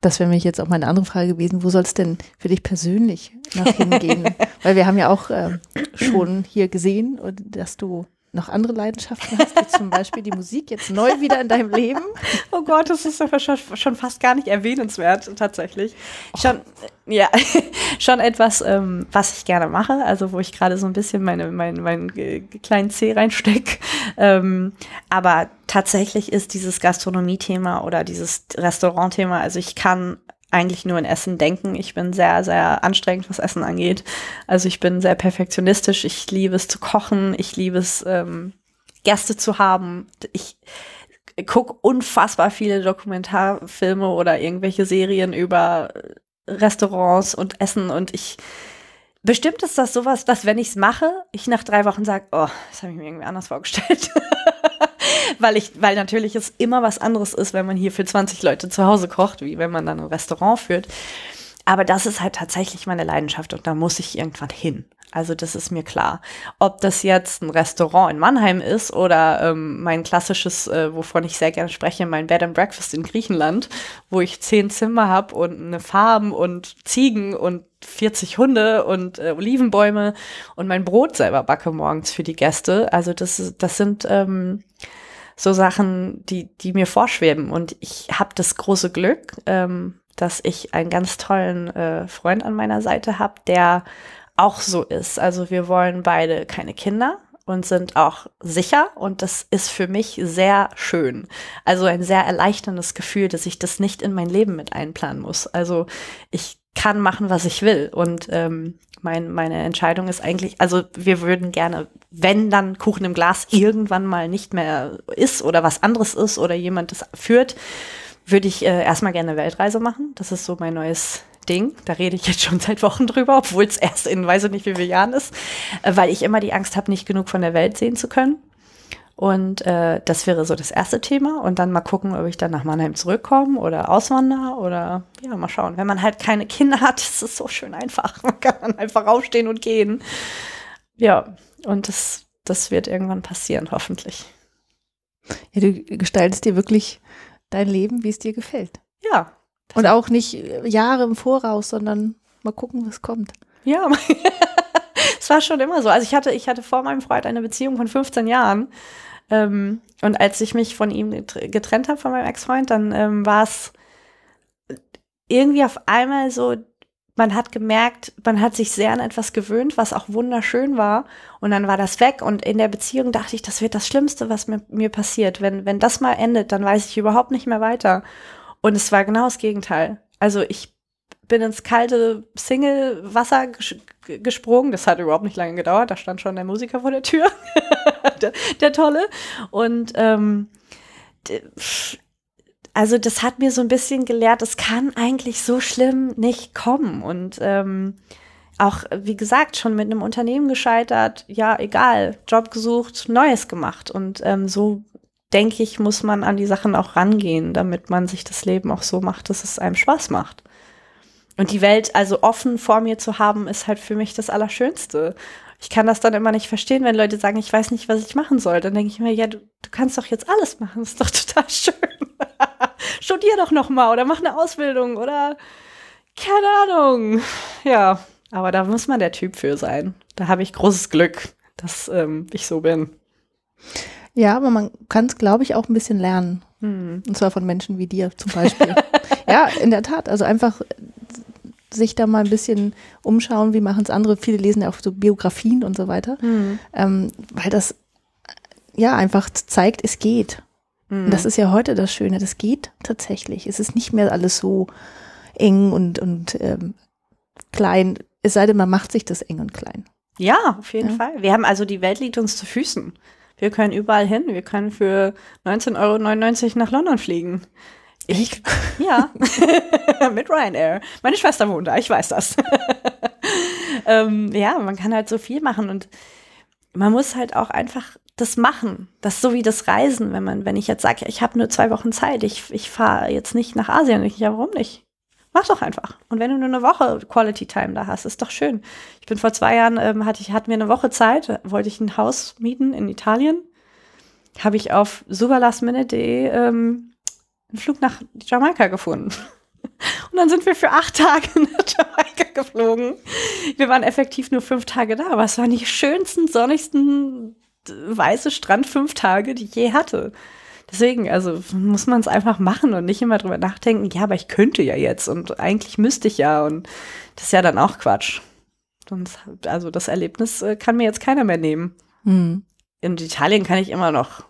Das wäre mich jetzt auch meine andere Frage gewesen. Wo soll es denn für dich persönlich nach hingehen? Weil wir haben ja auch äh, schon hier gesehen, dass du noch andere Leidenschaften hast, wie zum Beispiel die Musik jetzt neu wieder in deinem Leben?
Oh Gott, das ist ja schon, schon fast gar nicht erwähnenswert, tatsächlich. Oh. Schon, ja, schon etwas, ähm, was ich gerne mache, also wo ich gerade so ein bisschen meine, mein, meinen kleinen Zeh reinstecke. Ähm, aber tatsächlich ist dieses Gastronomie-Thema oder dieses Restaurant-Thema, also ich kann eigentlich nur in Essen denken. Ich bin sehr, sehr anstrengend, was Essen angeht. Also ich bin sehr perfektionistisch. Ich liebe es zu kochen. Ich liebe es, ähm, Gäste zu haben. Ich gucke unfassbar viele Dokumentarfilme oder irgendwelche Serien über Restaurants und Essen und ich bestimmt ist das sowas, dass wenn ich es mache, ich nach drei Wochen sage, oh, das habe ich mir irgendwie anders vorgestellt. weil ich, weil natürlich es immer was anderes ist, wenn man hier für 20 Leute zu Hause kocht, wie wenn man dann ein Restaurant führt. Aber das ist halt tatsächlich meine Leidenschaft und da muss ich irgendwann hin. Also das ist mir klar. Ob das jetzt ein Restaurant in Mannheim ist oder ähm, mein klassisches, äh, wovon ich sehr gerne spreche, mein Bed and Breakfast in Griechenland, wo ich zehn Zimmer habe und eine Farm und Ziegen und 40 Hunde und äh, Olivenbäume und mein Brot selber backe morgens für die Gäste. Also das, das sind ähm, so Sachen, die, die mir vorschweben. Und ich habe das große Glück, ähm, dass ich einen ganz tollen äh, Freund an meiner Seite habe, der auch so ist. Also wir wollen beide keine Kinder und sind auch sicher und das ist für mich sehr schön. Also ein sehr erleichterndes Gefühl, dass ich das nicht in mein Leben mit einplanen muss. Also ich kann machen, was ich will und ähm, mein, meine Entscheidung ist eigentlich, also wir würden gerne, wenn dann Kuchen im Glas irgendwann mal nicht mehr ist oder was anderes ist oder jemand das führt, würde ich äh, erstmal gerne Weltreise machen. Das ist so mein neues Ding. Da rede ich jetzt schon seit Wochen drüber, obwohl es erst in weiß ich nicht wie viele Jahren ist, äh, weil ich immer die Angst habe, nicht genug von der Welt sehen zu können. Und äh, das wäre so das erste Thema. Und dann mal gucken, ob ich dann nach Mannheim zurückkomme oder auswandere oder ja, mal schauen. Wenn man halt keine Kinder hat, ist es so schön einfach. Man kann dann einfach aufstehen und gehen. Ja, und das, das wird irgendwann passieren, hoffentlich.
Ja, du gestaltest dir wirklich dein Leben, wie es dir gefällt.
Ja.
Und auch nicht Jahre im Voraus, sondern mal gucken, was kommt.
Ja, es war schon immer so. Also ich hatte, ich hatte vor meinem Freund eine Beziehung von 15 Jahren. Ähm, und als ich mich von ihm getrennt habe, von meinem Ex-Freund, dann ähm, war es irgendwie auf einmal so, man hat gemerkt, man hat sich sehr an etwas gewöhnt, was auch wunderschön war. Und dann war das weg. Und in der Beziehung dachte ich, das wird das Schlimmste, was mir, mir passiert. Wenn, wenn das mal endet, dann weiß ich überhaupt nicht mehr weiter. Und es war genau das Gegenteil. Also ich bin ins kalte Single-Wasser gesprungen. Das hat überhaupt nicht lange gedauert. Da stand schon der Musiker vor der Tür. der, der, Tolle. Und ähm, also das hat mir so ein bisschen gelehrt, es kann eigentlich so schlimm nicht kommen. Und ähm, auch, wie gesagt, schon mit einem Unternehmen gescheitert, ja, egal, Job gesucht, Neues gemacht. Und ähm, so denke ich, muss man an die Sachen auch rangehen, damit man sich das Leben auch so macht, dass es einem Spaß macht. Und die Welt also offen vor mir zu haben, ist halt für mich das Allerschönste. Ich kann das dann immer nicht verstehen, wenn Leute sagen, ich weiß nicht, was ich machen soll. Dann denke ich mir, ja, du, du kannst doch jetzt alles machen. Das ist doch total schön. Studier doch noch mal oder mach eine Ausbildung oder keine Ahnung. Ja, aber da muss man der Typ für sein. Da habe ich großes Glück, dass ähm, ich so bin.
Ja, aber man kann es, glaube ich, auch ein bisschen lernen. Hm. Und zwar von Menschen wie dir zum Beispiel. ja, in der Tat. Also einfach sich da mal ein bisschen umschauen, wie machen es andere. Viele lesen ja auch so Biografien und so weiter, mhm. ähm, weil das ja einfach zeigt, es geht. Mhm. Das ist ja heute das Schöne, das geht tatsächlich. Es ist nicht mehr alles so eng und, und ähm, klein, es sei denn, man macht sich das eng und klein.
Ja, auf jeden ja. Fall. Wir haben also die Welt liegt uns zu Füßen. Wir können überall hin. Wir können für 19,99 Euro nach London fliegen. Ich, ja, mit Ryanair. Meine Schwester wohnt da, ich weiß das. ähm, ja, man kann halt so viel machen und man muss halt auch einfach das machen. Das so wie das Reisen, wenn man, wenn ich jetzt sage, ich habe nur zwei Wochen Zeit, ich, ich fahre jetzt nicht nach Asien. Ich, ja, warum nicht? Mach doch einfach. Und wenn du nur eine Woche Quality Time da hast, ist doch schön. Ich bin vor zwei Jahren, ähm, hatte ich, hatten wir eine Woche Zeit, wollte ich ein Haus mieten in Italien. Habe ich auf superlastminute.de ähm, einen Flug nach Jamaika gefunden. Und dann sind wir für acht Tage nach Jamaika geflogen. Wir waren effektiv nur fünf Tage da, aber es waren die schönsten, sonnigsten weiße Strand fünf Tage, die ich je hatte. Deswegen, also muss man es einfach machen und nicht immer drüber nachdenken, ja, aber ich könnte ja jetzt und eigentlich müsste ich ja und das ist ja dann auch Quatsch. Sonst, also das Erlebnis äh, kann mir jetzt keiner mehr nehmen. Hm. In Italien kann ich immer noch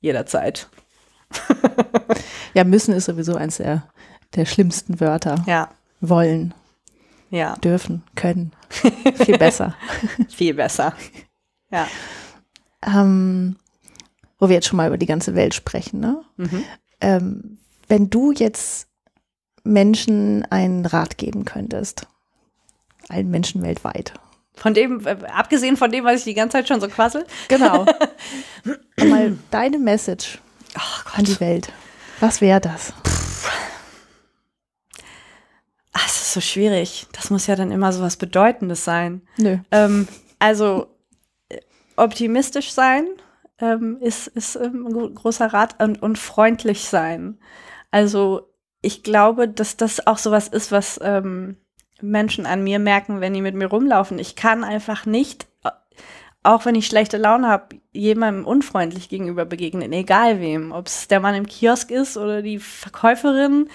jederzeit.
ja, müssen ist sowieso eins der, der schlimmsten Wörter.
Ja.
Wollen.
Ja.
Dürfen, können. Viel besser.
Viel besser. Ja.
Ähm, wo wir jetzt schon mal über die ganze Welt sprechen, ne? Mhm. Ähm, wenn du jetzt Menschen einen Rat geben könntest, allen Menschen weltweit.
Von dem, äh, abgesehen von dem, was ich die ganze Zeit schon so quassel.
Genau. mal deine Message oh an die Welt. Was wäre das?
Ach, es ist so schwierig. Das muss ja dann immer so was Bedeutendes sein.
Nö.
Ähm, also äh, optimistisch sein ähm, ist, ist ähm, ein großer Rat und, und freundlich sein. Also ich glaube, dass das auch sowas ist, was ähm, Menschen an mir merken, wenn die mit mir rumlaufen. Ich kann einfach nicht auch wenn ich schlechte Laune habe, jemandem unfreundlich gegenüber begegnen, egal wem. Ob es der Mann im Kiosk ist oder die Verkäuferin.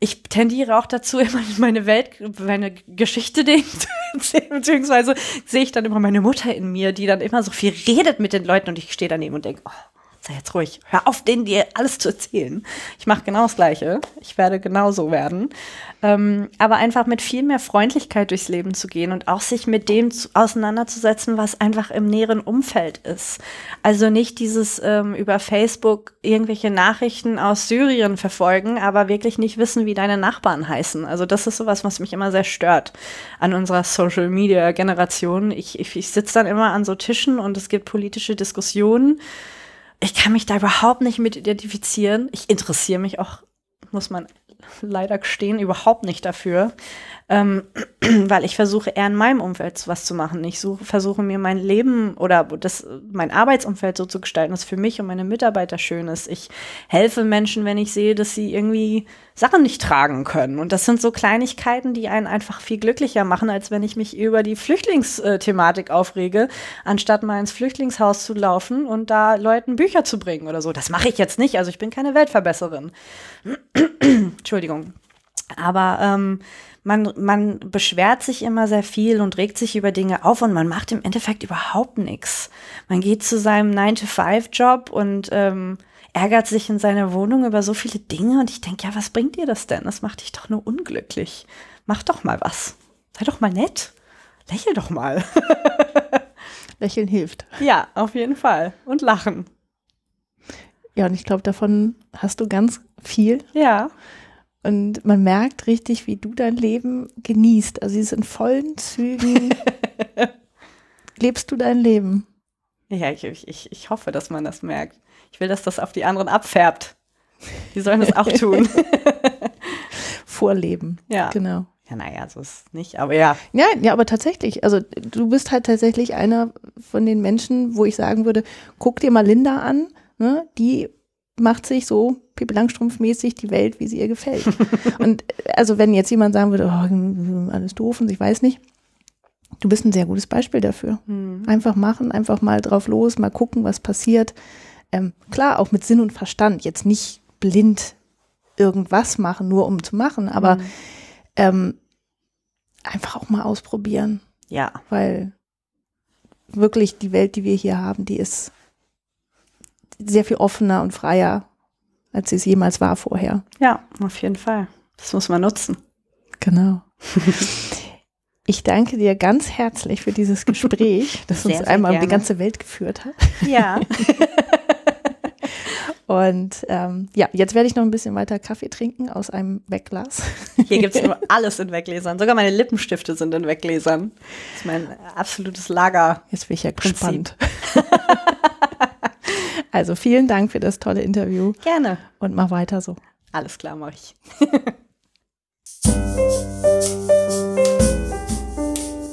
Ich tendiere auch dazu, immer meine Welt, meine Geschichte denen beziehungsweise sehe ich dann immer meine Mutter in mir, die dann immer so viel redet mit den Leuten und ich stehe daneben und denke, oh, sei jetzt ruhig, hör auf, denen dir alles zu erzählen. Ich mache genau das Gleiche. Ich werde genauso werden. Ähm, aber einfach mit viel mehr Freundlichkeit durchs Leben zu gehen und auch sich mit dem zu, auseinanderzusetzen, was einfach im näheren Umfeld ist. Also nicht dieses ähm, über Facebook irgendwelche Nachrichten aus Syrien verfolgen, aber wirklich nicht wissen, wie deine Nachbarn heißen. Also das ist sowas, was mich immer sehr stört an unserer Social Media Generation. Ich, ich, ich sitze dann immer an so Tischen und es gibt politische Diskussionen ich kann mich da überhaupt nicht mit identifizieren. Ich interessiere mich auch, muss man leider gestehen, überhaupt nicht dafür ähm, weil ich versuche eher in meinem Umfeld was zu machen. Ich suche, versuche mir mein Leben oder das, mein Arbeitsumfeld so zu gestalten, dass für mich und meine Mitarbeiter schön ist. Ich helfe Menschen, wenn ich sehe, dass sie irgendwie Sachen nicht tragen können. Und das sind so Kleinigkeiten, die einen einfach viel glücklicher machen, als wenn ich mich über die Flüchtlingsthematik aufrege, anstatt mal ins Flüchtlingshaus zu laufen und da Leuten Bücher zu bringen oder so. Das mache ich jetzt nicht. Also ich bin keine Weltverbesserin. Entschuldigung. Aber ähm, man, man beschwert sich immer sehr viel und regt sich über Dinge auf und man macht im Endeffekt überhaupt nichts. Man geht zu seinem 9-to-5-Job und ähm, ärgert sich in seiner Wohnung über so viele Dinge und ich denke, ja, was bringt dir das denn? Das macht dich doch nur unglücklich. Mach doch mal was. Sei doch mal nett. Lächel doch mal.
Lächeln hilft.
Ja, auf jeden Fall. Und lachen.
Ja, und ich glaube, davon hast du ganz viel.
Ja.
Und man merkt richtig, wie du dein Leben genießt. Also es in vollen Zügen lebst du dein Leben.
Ja, ich, ich, ich hoffe, dass man das merkt. Ich will, dass das auf die anderen abfärbt. Die sollen das auch tun.
Vorleben.
Ja.
Genau.
Ja, naja, so ist es nicht, aber ja.
Ja, ja, aber tatsächlich. Also du bist halt tatsächlich einer von den Menschen, wo ich sagen würde, guck dir mal Linda an, ne? die macht sich so Pippi Langstrumpf-mäßig die Welt, wie sie ihr gefällt. und also wenn jetzt jemand sagen würde, oh, alles doof und ich weiß nicht, du bist ein sehr gutes Beispiel dafür.
Hm.
Einfach machen, einfach mal drauf los, mal gucken, was passiert. Ähm, klar, auch mit Sinn und Verstand, jetzt nicht blind irgendwas machen, nur um zu machen, aber
Hm.
ähm, einfach auch mal ausprobieren,
Ja.
weil wirklich die Welt, die wir hier haben, die ist sehr viel offener und freier, als sie es jemals war vorher.
Ja, auf jeden Fall. Das muss man nutzen.
Genau. Ich danke dir ganz herzlich für dieses Gespräch, das uns
Sehr, sehr
einmal um die ganze Welt geführt hat.
Ja.
Und ähm, ja, jetzt werde ich noch ein bisschen weiter Kaffee trinken aus einem Wegglas.
Hier gibt's nur alles in Weggläsern. Sogar meine Lippenstifte sind in Weggläsern. Das ist mein absolutes Lager.
Jetzt bin ich ja
Prinzip.
gespannt. Also vielen Dank für das tolle Interview
Gerne.
und mach weiter so.
Alles klar, mach ich.